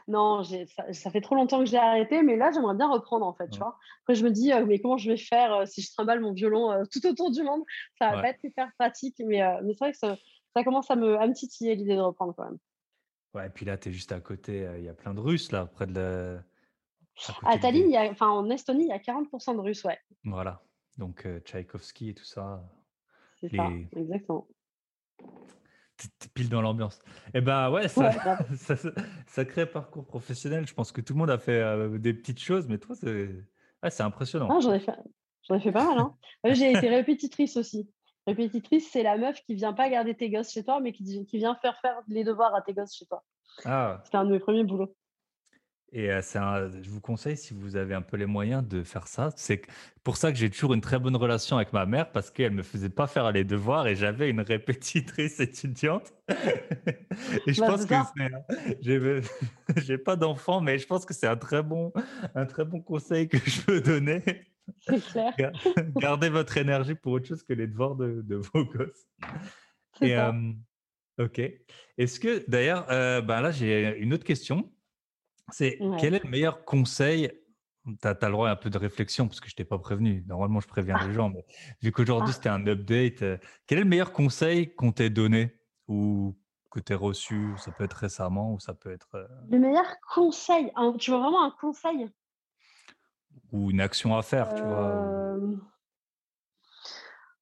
Non, ça, fait trop longtemps que j'ai arrêté, mais là, j'aimerais bien reprendre, en fait, tu vois. Après, je me dis, mais comment je vais faire si je trimballe mon violon tout autour du monde Ça va pas être hyper pratique, mais, mais c'est vrai que ça, commence à me, à me titiller l'idée de reprendre quand même. Ouais, et puis là, tu es juste à côté, il y a plein de Russes, là, près de la... À, Tallinn, enfin, en Estonie, il y a 40% de Russes, ouais. Voilà, donc Tchaïkovski et tout ça. C'est ça, exactement pile dans l'ambiance. Et eh ben ouais, ça, ça, sacré parcours professionnel. Je pense que tout le monde a fait euh, des petites choses, mais toi, c'est impressionnant. Ah, J'en ai, fait... ai fait pas mal. Hein. J'ai été répétitrice aussi. Répétitrice, c'est la meuf qui vient pas garder tes gosses chez toi, mais qui, qui vient faire faire les devoirs à tes gosses chez toi. Ah. C'était un de mes premiers boulots. Et je vous conseille, si vous avez un peu les moyens de faire ça, c'est pour ça que j'ai toujours une très bonne relation avec ma mère parce qu'elle me faisait pas faire les devoirs et j'avais une répétitrice étudiante. et je bah, pense que j'ai, j'ai pas d'enfant, mais je pense que c'est un très bon, un très bon conseil que je peux donner. C'est clair. Gardez votre énergie pour autre chose que les devoirs de, de vos gosses. Et, ok. Est-ce que d'ailleurs, ben là j'ai une autre question. C'est quel est le meilleur conseil? Tu as, le droit à un peu de réflexion parce que je t'ai pas prévenu. Normalement, je préviens les gens, mais vu qu'aujourd'hui ah. c'était un update, euh, quel est le meilleur conseil qu'on t'ait donné ou que tu as reçu? Ça peut être récemment ou ça peut être. Euh le meilleur conseil Tu veux vraiment un conseil? Ou une action à faire, tu vois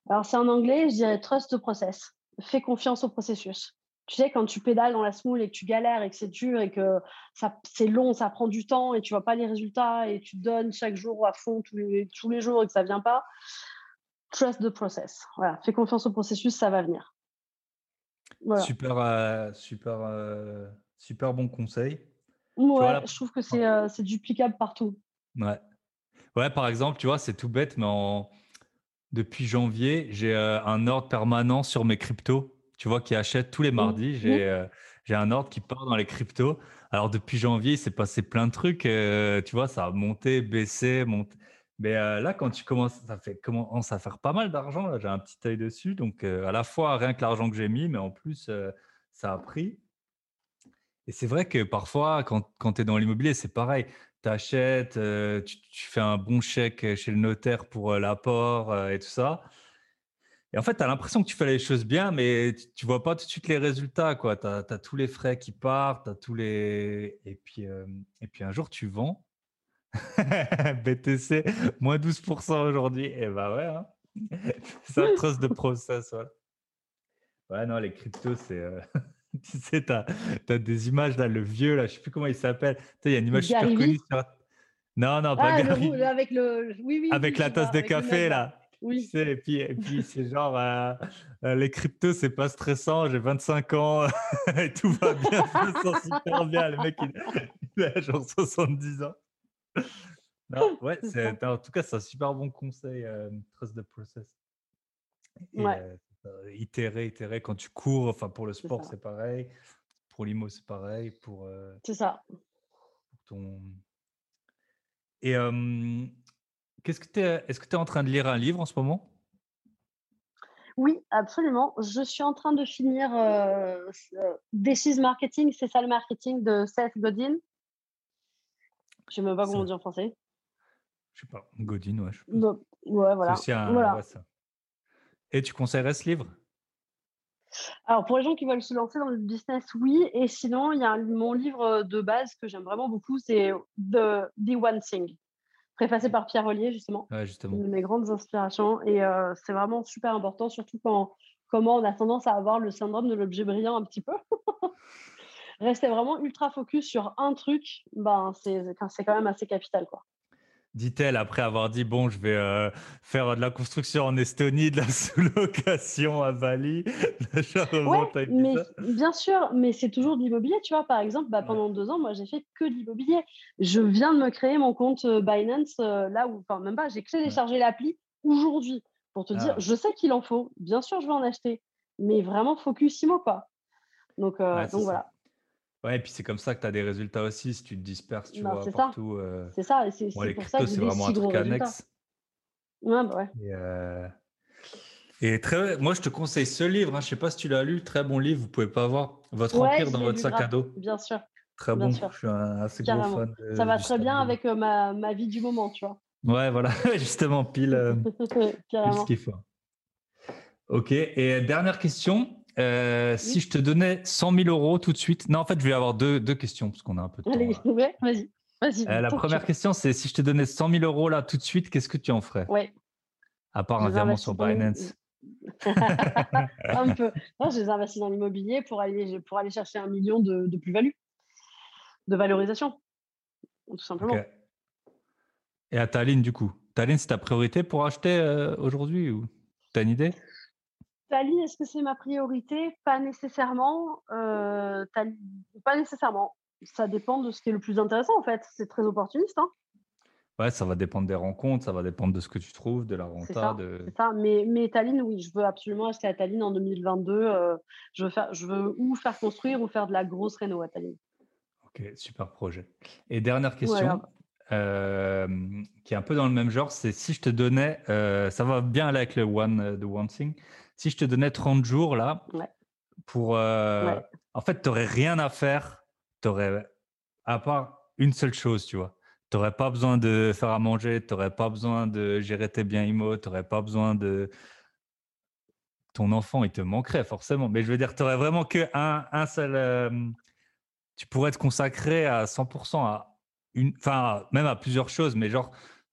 Alors, c'est en anglais, je dirais trust the process. Fais confiance au processus tu sais, quand tu pédales dans la smoule et que tu galères et que c'est dur et que ça, c'est long, ça prend du temps et tu vois pas les résultats et tu donnes chaque jour à fond tous les, tous les jours et que ça vient pas, trust the process. Voilà, fais confiance au processus, ça va venir. Super, euh, super, euh, super bon conseil. Ouais, je trouve que c'est, euh, c'est duplicable partout. Ouais. Ouais, par exemple, tu vois, c'est tout bête, mais en... depuis janvier, j'ai un ordre permanent sur mes cryptos tu vois, qui achète tous les mmh. mardis. Euh, j'ai un ordre qui part dans les cryptos. Alors, depuis janvier, il s'est passé plein de trucs. Euh, tu vois, ça a monté, baissé, monté. Mais euh, là, quand tu commences, ça fait commence à faire pas mal d'argent. J'ai un petit œil dessus. Donc, à la fois, rien que l'argent que j'ai mis, mais en plus, ça a pris. Et c'est vrai que parfois, quand, quand tu es dans l'immobilier, c'est pareil. Tu achètes, tu, tu, fais un bon chèque chez le notaire pour l'apport et tout ça. Et en fait, tu as l'impression que tu fais les choses bien, mais tu ne vois pas tout de suite les résultats. Tu as, tous les frais qui partent, as tous les... Et, puis, euh, et puis un jour, tu vends. BTC, moins 12% aujourd'hui. Et eh bah ouais, hein. ça trosse de process. Ouais. ouais, non, les cryptos, c'est. Euh, tu sais, tu as, des images là, le vieux, là, je sais plus comment il s'appelle. Tu sais, il y a une image super connue sur. Non, non, pas ah, Gary. avec le... oui, oui, avec la tasse de café, là. Oui. et puis, et puis c'est genre, euh, euh, les cryptos, c'est pas stressant, j'ai 25 ans et tout va bien, je me sens super bien. Le mec, il, a genre 70 ans. Non, ouais, c'est, en tout cas, c'est un super bon conseil, euh, trust the process. ouais. itérer, itérer. Quand tu cours, enfin, pour le sport, c'est, pareil. Pour l'IMO, c'est pareil. Pour, c'est ça. Pour ton... Et Qu'est-ce que est-ce que tu es en train de lire un livre en ce moment? Oui, absolument. Je suis en train de finir euh, is Marketing, c'est ça le marketing de Seth Godin. Je ne sais même pas comment on dit en français. Je sais pas, Godin, ouais. ouais, voilà. voilà. Et tu conseillerais ce livre? Alors, pour les gens qui veulent se lancer dans le business, oui. Et sinon, il y a mon livre de base que j'aime vraiment beaucoup, c'est The, The One Thing préfacé par Pierre Ollier, justement. justement. Une de mes grandes inspirations. Et euh, c'est vraiment super important, surtout quand comment on a tendance à avoir le syndrome de l'objet brillant un petit peu. Rester vraiment ultra focus sur un truc, ben, c'est quand même assez capital. quoi dit-elle après avoir dit bon je vais euh, faire de la construction en Estonie de la sous-location à Bali. Ouais, mais bien sûr mais c'est toujours de l'immobilier tu vois. Par exemple bah, pendant deux ans moi j'ai fait que de l'immobilier je viens de me créer mon compte euh, Binance euh, là où enfin même pas j'ai téléchargé l'appli aujourd'hui pour te dire ah. je sais qu'il en faut. Bien sûr je vais en acheter mais vraiment focus IMO quoi. Donc, donc voilà Ouais, et puis c'est comme ça que tu as des résultats aussi, si tu te disperses, tu vois, partout. Euh... C'est ça, et c'est pour ça que c'est vraiment un truc annexe. Ouais, bah ouais. Et, euh... et, très, moi, je te conseille ce livre, hein, je sais pas si tu l'as lu, très bon livre, vous pouvez pas avoir Votre Empire dans votre sac à dos. Bien sûr. Très bon, je suis un assez gros fan. ça va très bien avec euh, ma, ma, vie du moment, tu vois. Ouais, voilà, justement, pile, euh, pile ce qu'il faut. Ok, et dernière question, euh, si je te donnais 100 000 euros tout de suite, non, en fait, je vais avoir deux, deux questions parce qu'on a un peu de temps. Allez, ouais, vas-y. Vas euh, la première question, c'est si je te donnais 100 000 euros là tout de suite, qu'est-ce que tu en ferais? Ouais. À part un virement sur Binance. un peu. Non, je les investis dans l'immobilier pour aller, pour aller chercher un million de, de plus-value, de valorisation, tout simplement. Et à Tallinn, du coup? Tallinn, c'est ta priorité pour acheter euh, aujourd'hui ou? Tu as une idée? Tali, est-ce que c'est ma priorité? Pas nécessairement. Euh, pas nécessairement. ça dépend de ce qui est le plus intéressant en fait. C'est très opportuniste. Hein. Ouais, ça va dépendre des rencontres, ça va dépendre de ce que tu trouves, de la renta. C'est ça, de... ça. Mais, mais Tallinn, oui, je veux absolument acheter à Tallinn en 2022. Euh, je, veux faire, je veux ou faire construire ou faire de la grosse réno à Tallinn. Ok, super projet. Et dernière question, euh, qui est un peu dans le même genre, c'est si je te donnais, euh, ça va bien aller avec le One, the one Thing, si je te donnais 30 jours là, pour... En fait, tu n'aurais rien à faire, aurais, à part une seule chose, tu vois tu n'aurais pas besoin de faire à manger, tu n'aurais pas besoin de gérer tes biens IMO, tu n'aurais pas besoin de. Ton enfant, il te manquerait forcément. Mais je veux dire, tu n'aurais vraiment qu'un un seul. tu pourrais te consacrer à 100% à une. Enfin, même à plusieurs choses, mais genre,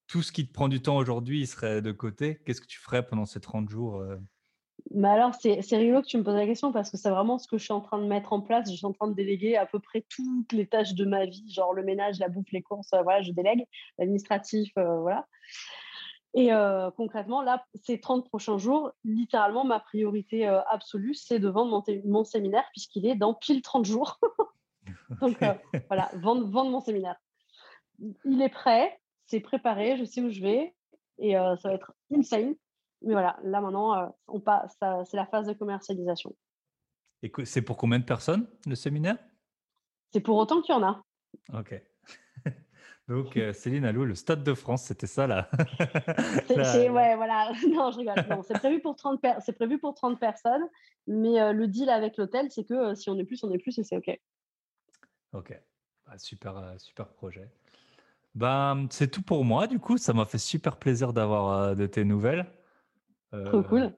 tout ce qui te prend du temps aujourd'hui, serait de côté. Qu'est-ce que tu ferais pendant ces 30 jours mais alors, c'est rigolo que tu me poses la question parce que c'est vraiment ce que je suis en train de mettre en place. Je suis en train de déléguer à peu près toutes les tâches de ma vie, genre le ménage, la bouffe, les courses, euh, voilà, je délègue, l'administratif, euh, voilà. Et euh, concrètement, là, ces 30 prochains jours, littéralement, ma priorité absolue, c'est de vendre mon, séminaire puisqu'il est dans pile 30 jours. Donc voilà, vendre, vendre mon séminaire. Il est prêt, c'est préparé, je sais où je vais et ça va être insane. Mais voilà, là maintenant, euh, on passe, c'est la phase de commercialisation. Et c'est pour combien de personnes le séminaire? C'est pour autant qu'il y en a. Ok. Donc, euh, Céline Allou, le Stade de France, c'était ça là. c'est, ouais, voilà. Non, je rigole. c'est prévu pour 30 c'est prévu pour 30 personnes, mais euh, le deal avec l'hôtel, c'est que si on est plus, on est plus et c'est ok. Ok. Bah, super, super projet. Ben, c'est tout pour moi. Du coup, ça m'a fait super plaisir d'avoir de tes nouvelles. Trop cool.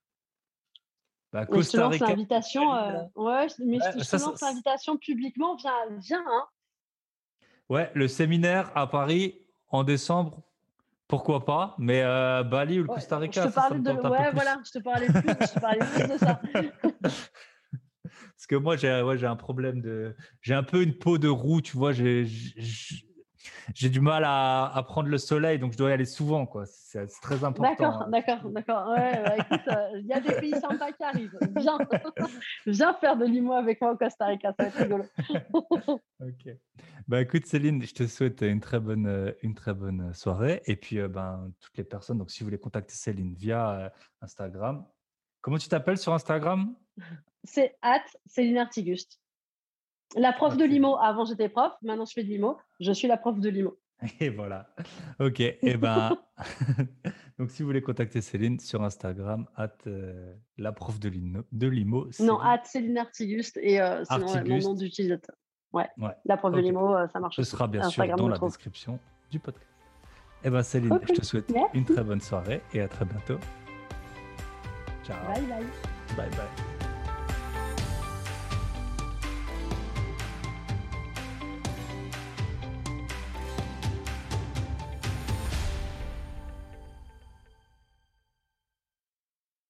Bah, mais je te lance l'invitation. Euh, ouais, mais je, te lance l'invitation publiquement. Viens, viens. Hein. Ouais, le séminaire à Paris en décembre, pourquoi pas Mais euh, Bali ou le Costa Rica, je te parlais de... ouais, voilà, je te parlais plus, je te parlais plus de ça. Parce que moi, j'ai ouais, un problème de. J'ai un peu une peau de roue, tu vois. J'ai j'ai du mal à, prendre le soleil, donc je dois y aller souvent, quoi. C'est très important. D'accord, hein. d'accord, d'accord. Ouais, bah, euh, il y a des pays sympas qui arrivent. Viens, viens faire de l'IMO avec moi au Costa Rica, ça va être rigolo. ok. Bah écoute, Céline, je te souhaite une très bonne, euh, une très bonne soirée. Et puis, euh, ben, toutes les personnes, donc si vous voulez contacter Céline via Instagram, comment tu t'appelles sur Instagram? C'est at Céline Artiguste. La prof de limo. Avant, j'étais prof. Maintenant, je fais de limo. Je suis la prof de limo. Et voilà. OK. Et eh ben, donc si vous voulez contacter Céline sur Instagram, at euh, la prof de, limo. De limo non, at Céline Artiguste et euh, sinon mon nom d'utilisateur. Ouais. La prof de limo, euh, ça marche. Ce sera bien sûr dans la description du podcast. Et eh ben Céline, je te souhaite une très bonne soirée et à très bientôt. Ciao. Bye bye. Bye bye.